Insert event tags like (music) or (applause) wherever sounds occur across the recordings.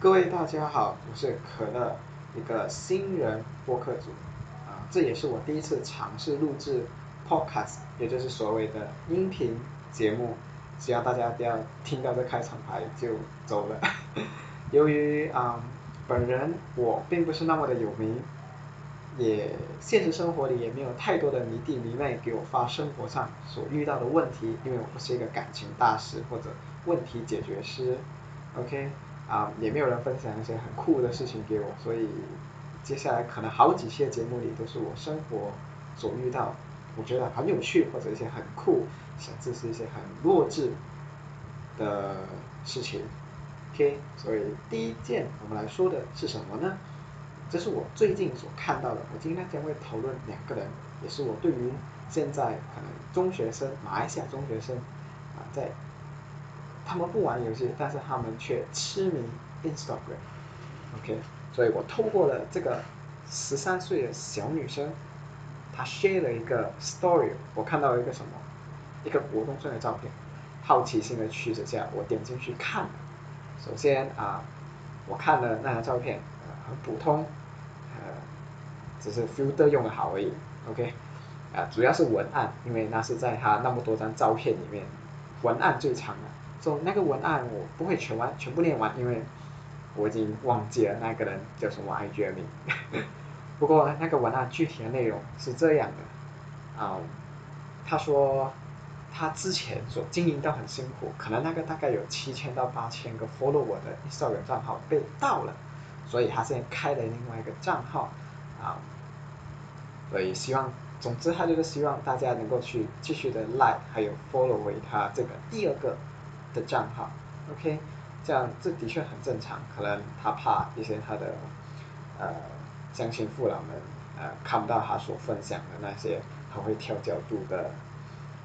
各位大家好，我是可乐，一个新人播客主，啊，这也是我第一次尝试录制 podcast，也就是所谓的音频节目，希望大家不要听到这开场白就走了。(laughs) 由于啊，本人我并不是那么的有名，也现实生活里也没有太多的迷弟迷妹给我发生活上所遇到的问题，因为我不是一个感情大师或者问题解决师，OK。啊，也没有人分享一些很酷的事情给我，所以接下来可能好几期的节目里都是我生活所遇到，我觉得很有趣或者一些很酷，甚至是一些很弱智的事情。OK，所以第一件我们来说的是什么呢？这是我最近所看到的，我今天将会讨论两个人，也是我对于现在可能中学生，马来西亚中学生啊在。他们不玩游戏，但是他们却痴迷 Instagram，OK，所以我透过了这个十三岁的小女生，她 share 了一个 story，我看到了一个什么，一个国中生的照片，好奇心的驱使下，我点进去看了。首先啊，我看了那张照片，呃，很普通，呃，只是 filter 用的好而已，OK，啊，主要是文案，因为那是在他那么多张照片里面，文案最长的。说那个文案我不会全完全部念完，因为我已经忘记了那个人叫什么 IG 的名。(laughs) 不过那个文案具体的内容是这样的，啊，他说他之前所经营到很辛苦，可能那个大概有七千到八千个 follow 我的 Instagram 账号被盗了，所以他现在开了另外一个账号，啊，所以希望，总之他就是希望大家能够去继续的 like 还有 follow 为他这个第二个。的账号，OK，这样这的确很正常。可能他怕一些他的呃乡亲父老们呃看不到他所分享的那些很会跳角度的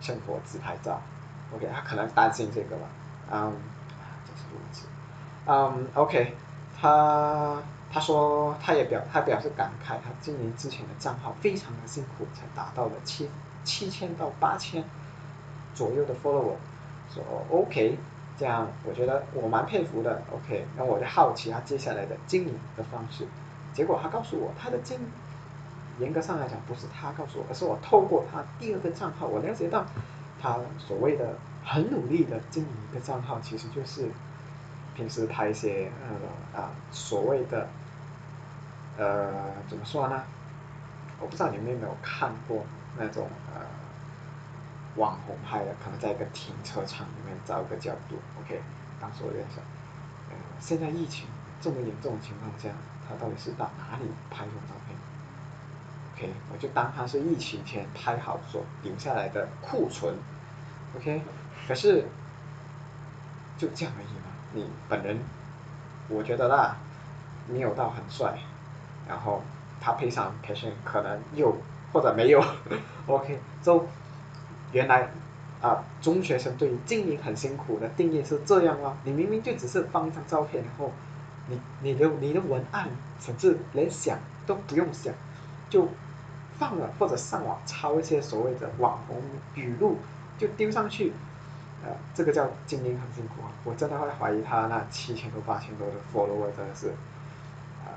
生活自拍照，OK，他可能担心这个吧。嗯，就是如此。嗯，OK，他他说他也表他表示感慨，他经营之前的账号非常的辛苦，才达到了七七千到八千左右的 follower。说 OK，这样我觉得我蛮佩服的。OK，那我就好奇他接下来的经营的方式。结果他告诉我，他的经严格上来讲不是他告诉我，而是我透过他第二个账号，我了解到他所谓的很努力的经营一个账号，其实就是平时拍一些呃啊所谓的呃怎么说呢？我不知道你们有没有看过那种呃。网红拍的，可能在一个停车场里面找一个角度，OK。当时我在想，呃，现在疫情这么严重的情况下，他到底是到哪里拍这种照片？OK，我就当他是疫情前拍好所留下来的库存，OK。可是就这样而已嘛，你本人我觉得啦，没有到很帅，然后他配上 passion 可能又或者没有，OK，就。(laughs) 原来啊，中学生对于经营很辛苦的定义是这样吗？你明明就只是放一张照片，然后你你的你的文案甚至连想都不用想，就放了或者上网抄一些所谓的网红语录就丢上去，呃，这个叫经营很辛苦啊！我真的会怀疑他那七千多八千多的 follower 真的是呃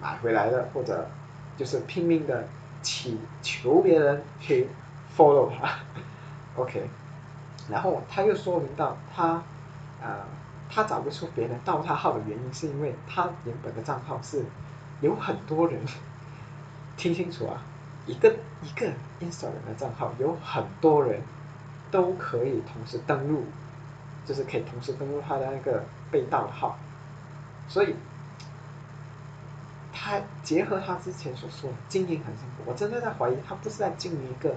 买回来的，或者就是拼命的祈求别人去。Follow 他，(laughs) OK，然后他又说明到他，呃，他找不出别人盗他号的原因，是因为他原本的账号是有很多人，听清楚啊，一个一个 Instagram 的账号有很多人都可以同时登录，就是可以同时登录他的那个被盗的号，所以，他结合他之前所说的经营很辛苦，我真的在怀疑他不是在经营一个。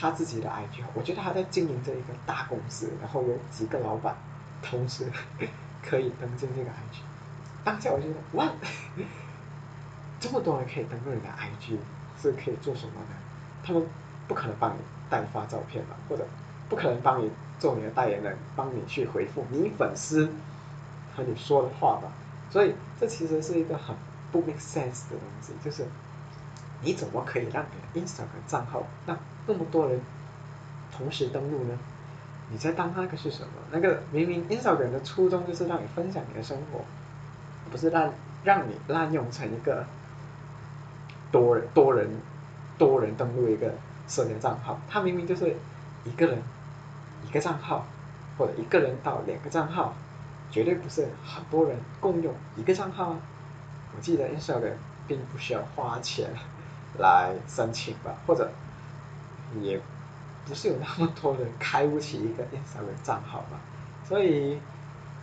他自己的 IG，我觉得他在经营着一个大公司，然后有几个老板同时可以登进这个 IG。当下我就说，哇，(laughs) 这么多人可以登录你的 IG，是可以做什么呢？他们不可能帮你代发照片吧，或者不可能帮你做你的代言人，帮你去回复你粉丝和你说的话吧。所以这其实是一个很不 make sense 的东西，就是你怎么可以让你的 Instagram 账号让那么多人同时登录呢你在当那个是什么？那个明明 Instagram 的初衷就是让你分享你的生活，不是让让你滥用成一个多人多人多人登录一个社交账号。它明明就是一个人一个账号，或者一个人到两个账号，绝对不是很多人共用一个账号啊。我记得 Instagram 并不需要花钱来申请吧，或者也。不是有那么多人开不起一个 S R 的账号嘛，所以，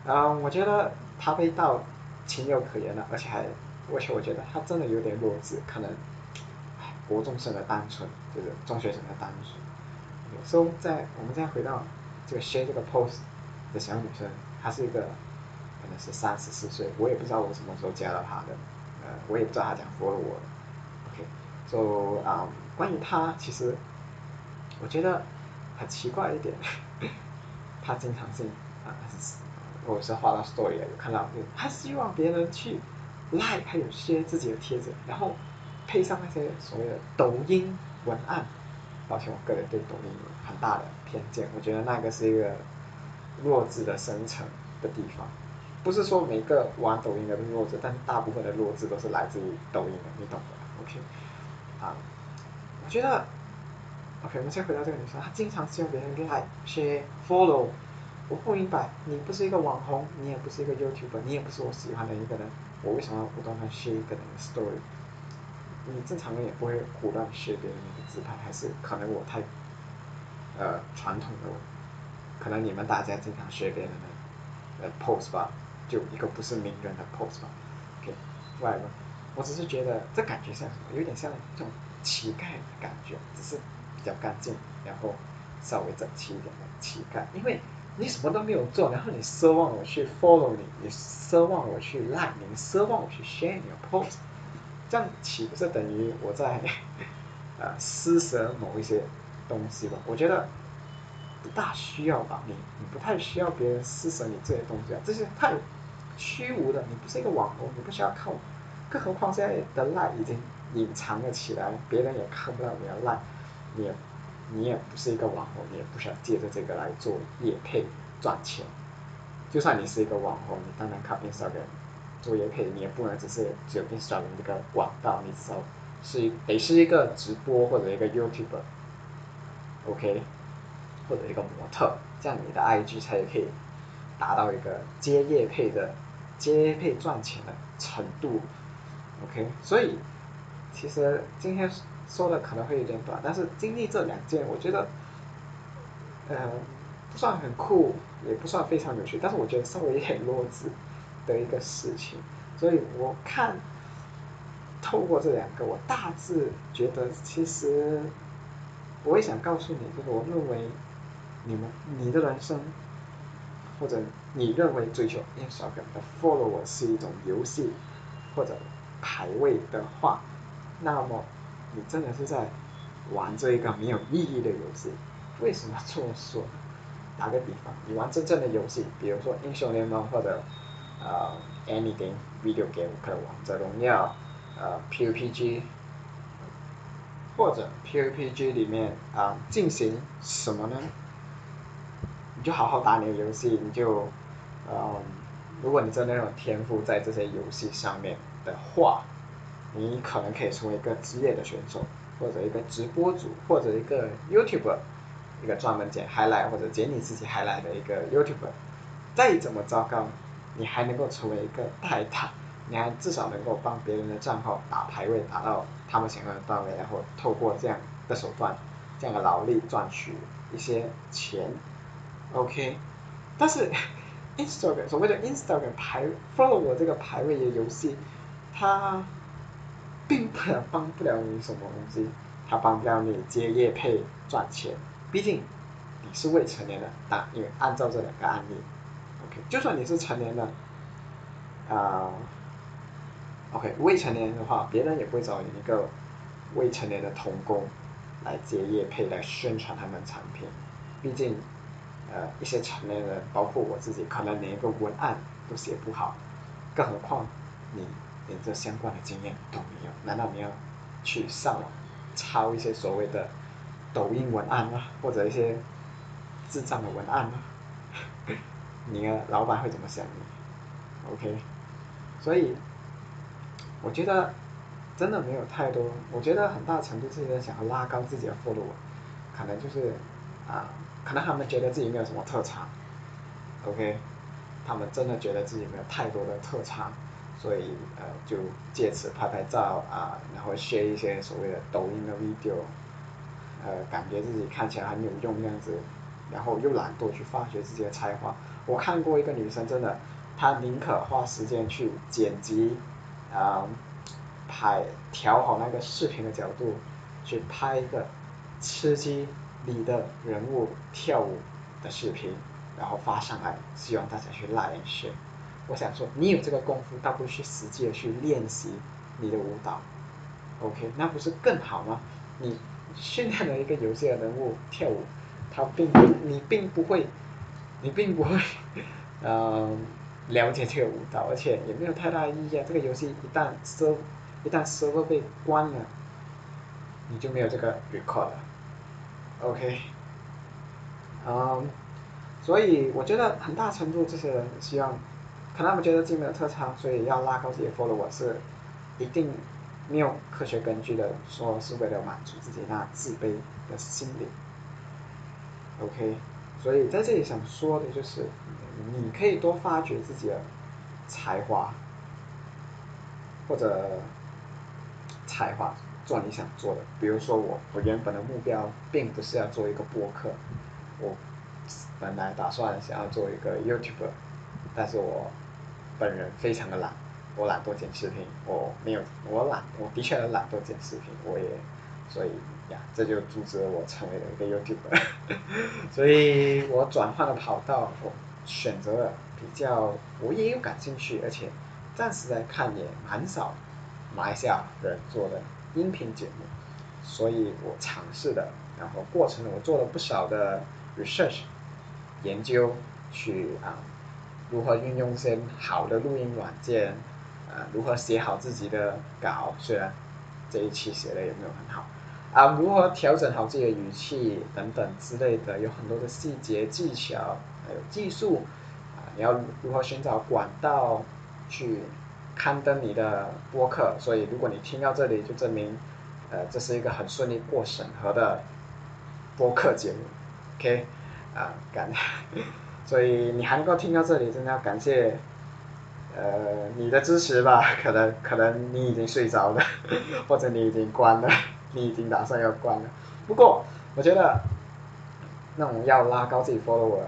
嗯，我觉得他被盗情有可原了，而且还，而且我觉得他真的有点弱智，可能，唉，国中生的单纯，就是中学生的单纯。所以，在我们再回到这个 share 这个 post 的小女生，她是一个可能是三十四岁，我也不知道我什么时候加到她的，呃，我也不知道她讲 follow 我，OK，所以啊，关于她其实。我觉得很奇怪一点，(laughs) 他经常性啊，我是画到 story 有看到，他希望别人去 like 还有些自己的帖子，然后配上那些所谓的抖音文案。抱歉，我个人对抖音有很大的偏见，我觉得那个是一个弱智的生成的地方。不是说每个玩抖音的弱智，但大部分的弱智都是来自于抖音的，你懂的。OK，啊，我觉得。OK，我们先回到这个女生，她经常希望别人给她 share follow。我不明白，你不是一个网红，你也不是一个 YouTuber，你也不是我喜欢的一个人，我为什么要不断的 share 一个人的 story？你正常人也不会胡乱 share 别人的自拍，还是可能我太呃传统的，可能你们大家经常 share 别人的呃 post 吧，就一个不是名人的 post 吧。OK，外了，我只是觉得这感觉像什么？有点像一种乞丐的感觉，只是。比较干净，然后稍微整齐一点的乞丐，因为你什么都没有做，然后你奢望我去 follow 你，你奢望我去 like 你，奢望我去 share 你的 post，这样岂不是等于我在 (laughs) 呃施舍某一些东西吧？我觉得不大需要吧，你你不太需要别人施舍你这些东西啊，这些太虚无的，你不是一个网红，你不需要靠，更何况现在的 like 已经隐藏了起来，别人也看不到你的 like。你也，你也不是一个网红，你也不想借着这个来做业配赚钱。就算你是一个网红，你当然靠 Instagram 做业配，你也不能只是只有 Instagram 这个管道，你至少是得是一个直播或者一个 YouTuber，OK，或者一个模特，这样你的 IG 才可以达到一个接业配的接业配赚钱的程度，OK，所以其实今天。说的可能会有点短，但是经历这两件，我觉得，呃，不算很酷，也不算非常有趣，但是我觉得稍微有点弱智的一个事情，所以我看透过这两个，我大致觉得其实，我也想告诉你，就是我认为你们你的人生，或者你认为追求 Instagram 的 follower 是一种游戏或者排位的话，那么。你真的是在玩这一个没有意义的游戏，为什么这么说？打个比方，你玩真正的游戏，比如说英雄联盟或者呃 anything video game，可能王者荣耀，呃 PUBG，或者 PUBG 里面啊进行什么呢？你就好好打你的游戏，你就呃，如果你真的有天赋在这些游戏上面的话。你可能可以成为一个职业的选手，或者一个直播主，或者一个 YouTuber，一个专门剪 highlight 或者剪你自己 highlight 的一个 YouTuber。再怎么糟糕，你还能够成为一个代打，你还至少能够帮别人的账号打排位，打到他们想要的段位，然后透过这样的手段，这样的劳力赚取一些钱。OK，但是 Instagram 所谓的 Instagram 排 follow 我这个排位的游戏，它。并不能帮不了你什么东西，他帮不了你接业配赚钱，毕竟你是未成年的，但因为按照这两个案例，OK，就算你是成年的，啊，OK，未成年的话，别人也不会找你一个未成年的童工来接业配来宣传他们产品，毕竟，呃，一些成年人，包括我自己，可能连一个文案都写不好，更何况你。连这相关的经验都没有，难道你要去上网抄一些所谓的抖音文案吗？或者一些智障的文案吗？(laughs) 你的老板会怎么想你？OK，所以我觉得真的没有太多，我觉得很大程度是在想要拉高自己的 holo，可能就是啊，可能他们觉得自己没有什么特长，OK，他们真的觉得自己没有太多的特长，所以呃就借此拍拍照啊，然后学一些所谓的抖音的 video，呃，感觉自己看起来很有用这样子。然后又懒惰去发掘自己的才华。我看过一个女生，真的，她宁可花时间去剪辑，啊，拍调好那个视频的角度，去拍一个吃鸡里的人物跳舞的视频，然后发上来，希望大家去 like share。我想说，你有这个功夫，倒不如去实际的去练习你的舞蹈，OK，那不是更好吗？你训练了一个游戏的人物跳舞。他并不，你并不会，你并不会，嗯，了解这个舞蹈，而且也没有太大意义啊。这个游戏一旦收一旦 server 被关了，你就没有这个 record 了，OK，嗯，所以我觉得很大程度这些人希望，可能他们觉得自己没有特长，所以要拉高自己的 follower 是一定没有科学根据的，说是为了满足自己那自卑的心理。OK，所以在这里想说的就是，你可以多发掘自己的才华，或者才华做你想做的。比如说我，我原本的目标并不是要做一个播客，我本来打算想要做一个 YouTuber，但是我本人非常的懒，我懒惰剪视频，我没有，我懒，我的确很懒惰剪视频，我也，所以。呀，这就阻止了我成为了一个 YouTuber，(laughs) 所以我转换了跑道，我选择了比较我也有感兴趣，而且暂时来看也蛮少马来西亚人做的音频节目，所以我尝试的，然后过程我做了不少的 research 研究，去啊如何运用一些好的录音软件，啊如何写好自己的稿，虽然这一期写的也没有很好。啊，如何调整好自己的语气等等之类的，有很多的细节技巧，还有技术，啊，你要如何寻找管道去刊登你的播客？所以如果你听到这里，就证明，呃，这是一个很顺利过审核的播客节目，OK，啊，感，所以你还能够听到这里，真的要感谢，呃，你的支持吧。(laughs) 可能可能你已经睡着了，(laughs) 或者你已经关了。(laughs) 你已经打算要关了，不过我觉得那种要拉高自己 follower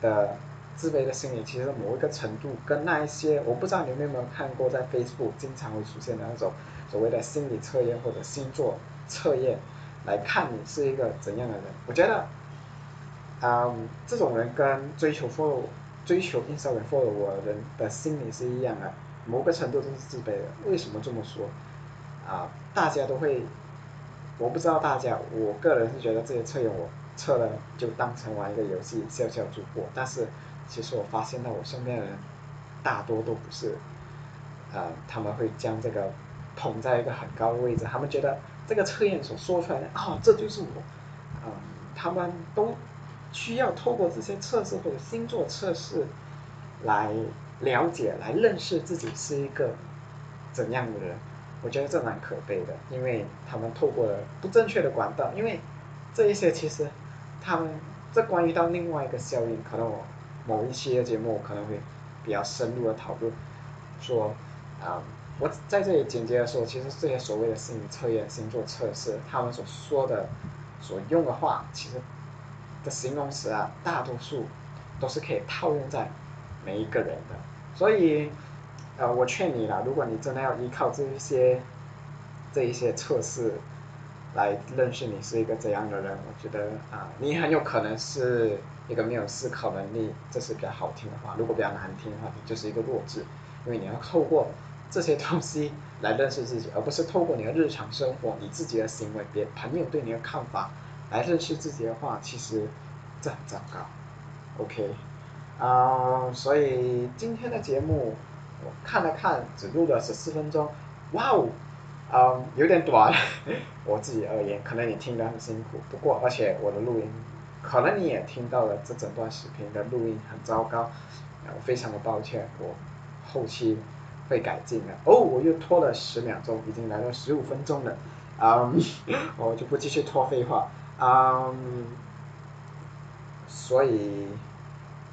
的自卑的心理，其实某一个程度跟那一些，我不知道你们有没有看过，在 Facebook 经常会出现的那种所谓的心理测验或者星座测验，来看你是一个怎样的人。我觉得，嗯，这种人跟追求 follow 追求 Instagram follower 人的心理是一样的，某个程度都是自卑的。为什么这么说？啊，大家都会。我不知道大家，我个人是觉得这些测验我测了就当成玩一个游戏，笑笑就过。但是其实我发现到我身边的人大多都不是，呃，他们会将这个捧在一个很高的位置，他们觉得这个测验所说出来的啊，这就是我，嗯，他们都需要透过这些测试或者星座测试来了解、来认识自己是一个怎样的人。我觉得这蛮可悲的，因为他们透过了不正确的管道，因为这一些其实他们这关于到另外一个效应，可能我某一期的节目可能会比较深入的讨论，说啊，我在这里简洁的说，其实这些所谓的心理测验、星座测试，他们所说的、所用的话，其实的形容词啊，大多数都是可以套用在每一个人的，所以。呃，我劝你啦，如果你真的要依靠这一些，这一些测试来认识你是一个怎样的人，我觉得啊，你很有可能是一个没有思考能力，这是比较好听的话。如果比较难听的话，你就是一个弱智，因为你要透过这些东西来认识自己，而不是透过你的日常生活、你自己的行为、别朋友对你的看法来认识自己的话，其实这很糟糕。OK，啊，所以今天的节目我。看了看，只录了十四分钟，哇哦，嗯，有点短。(laughs) 我自己而言，可能你听得很辛苦，不过而且我的录音可能你也听到了这整段视频的录音很糟糕，我非常的抱歉，我后期会改进的。哦，我又拖了十秒钟，已经来到十五分钟了，啊，(laughs) 我就不继续拖废话，啊，所以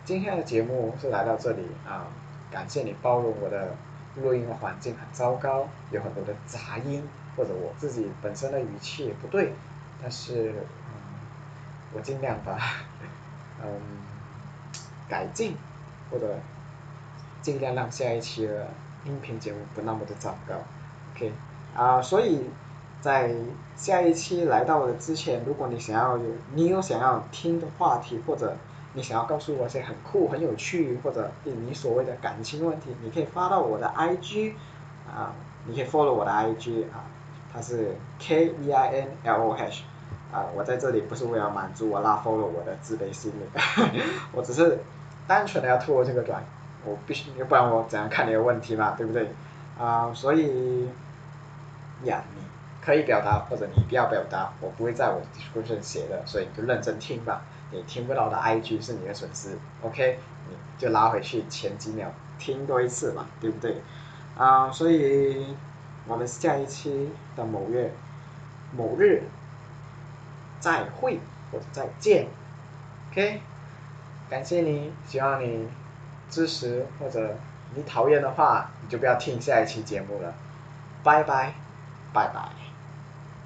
今天的节目是来到这里啊，感谢你包容我的录音环境很糟糕，有很多的杂音，或者我自己本身的语气也不对，但是。我尽量把，(laughs) 嗯，改进，或者尽量让下一期的音频节目不那么的糟糕，OK，啊，所以在下一期来到的之前，如果你想要有你有想要听的话题，或者你想要告诉我一些很酷、很有趣，或者你所谓的感情问题，你可以发到我的 IG，啊，你可以 follow 我的 IG 啊，它是 K E I N L O H。啊，我在这里不是为了满足我拉 follow 我的自卑心理，(laughs) 我只是单纯的要透过这个转，我必须，要不然我怎样看你的问题嘛，对不对？啊，所以呀，你可以表达或者你不要表达，我不会在我 description 写的，所以你就认真听吧。你听不到的 IG 是你的损失，OK？你就拉回去前几秒听多一次嘛，对不对？啊，所以我们下一期的某月某日。再会或者再见，OK，感谢你，希望你支持或者你讨厌的话，你就不要听下一期节目了，拜拜，拜拜。